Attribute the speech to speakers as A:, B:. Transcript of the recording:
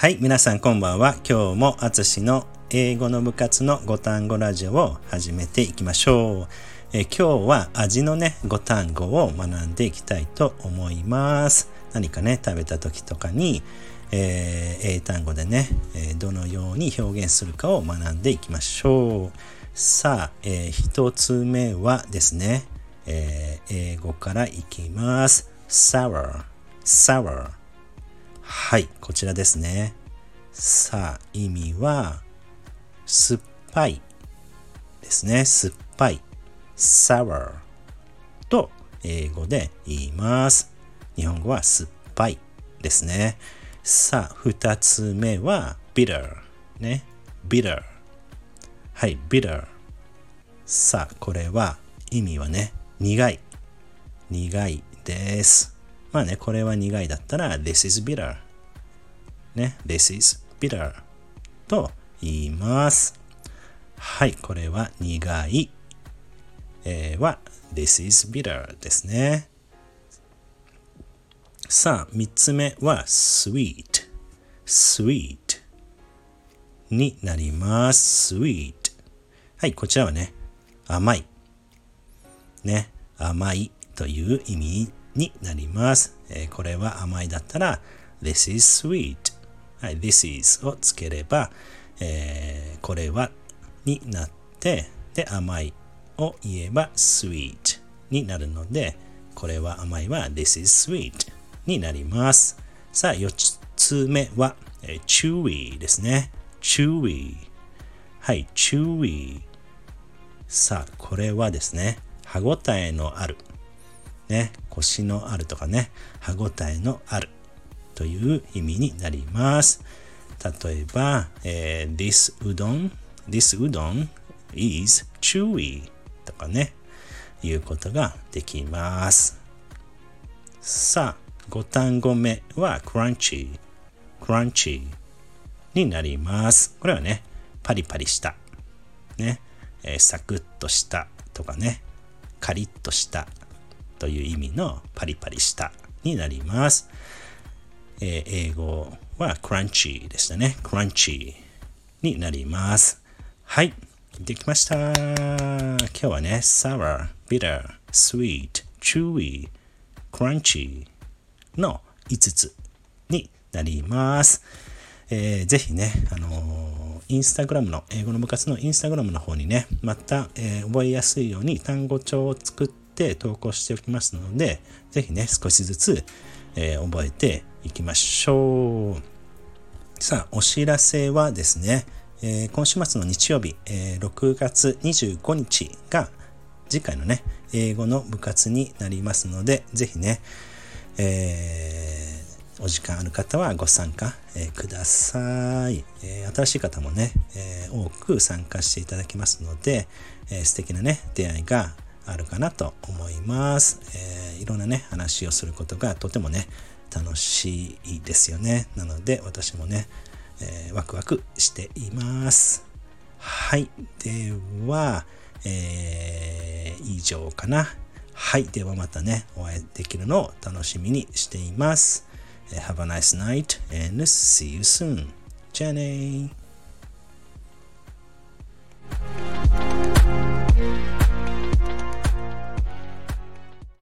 A: はい、皆さんこんばんは。今日もあつしの英語の部活の5単語ラジオを始めていきましょう。え今日は味のね、5単語を学んでいきたいと思います。何かね、食べた時とかに、えー、英単語でね、えどのように表現するかを学んでいきましょう。さあ、えー、一つ目はですね、えー、英語からいきます。sour, sour はい、こちらですね。さあ、意味は、酸っぱいですね。酸っぱい。sour と英語で言います。日本語は酸っぱいですね。さあ、二つ目は bitter ね。bitter はい、bitter さあ、これは意味はね、苦い。苦いです。まあね、これは苦いだったら This is bitter ね、This is bitter と言います。はい、これは苦い、えー、は This is bitter ですね。さあ、三つ目は sweet sweet になります。sweet はい、こちらはね、甘い。ね、甘いという意味になります。えー、これは甘いだったら This is sweet. はい、This is をつければ、えー、これはになってで甘いを言えば sweet になるのでこれは甘いは This is sweet になります。さあ4つ目は、えー、chewy ですね。chewy はい chewy さあこれはですね歯ごたえのあるね、腰のあるとかね、歯ごたえのあるという意味になります。例えば、えー、this udon, this udon is chewy とかね、いうことができます。さあ、5単語目は crunchy, crunchy になります。これはね、パリパリした、ね、えー、サクッとしたとかね、カリッとしたという意味のパリパリしたになります。えー、英語は crunchy でしたね。crunchy になります。はい。できました。今日はね、sour, bitter, sweet, chewy, crunchy の5つになります。えー、ぜひね、あのー、インスタグラムの、英語の部活のインスタグラムの方にね、また、えー、覚えやすいように単語帳を作って投稿しておきますので、ぜひね、少しずつ、えー、覚えていきましょう。さあ、お知らせはですね、えー、今週末の日曜日、えー、6月25日が次回のね、英語の部活になりますので、ぜひね、えー、お時間ある方はご参加、えー、ください、えー、新しい方もね、え多く参加していただきますので、え素敵なね、出会いがあるかなと思います。えー、いろんなね、話をすることがとてもね、楽しいですよね。なので、私もね、えー、ワクワクしています。はい。では、えー、以上かな。はい。ではまたね、お会いできるのを楽しみにしています。Have a nice night and see you soon. じゃあね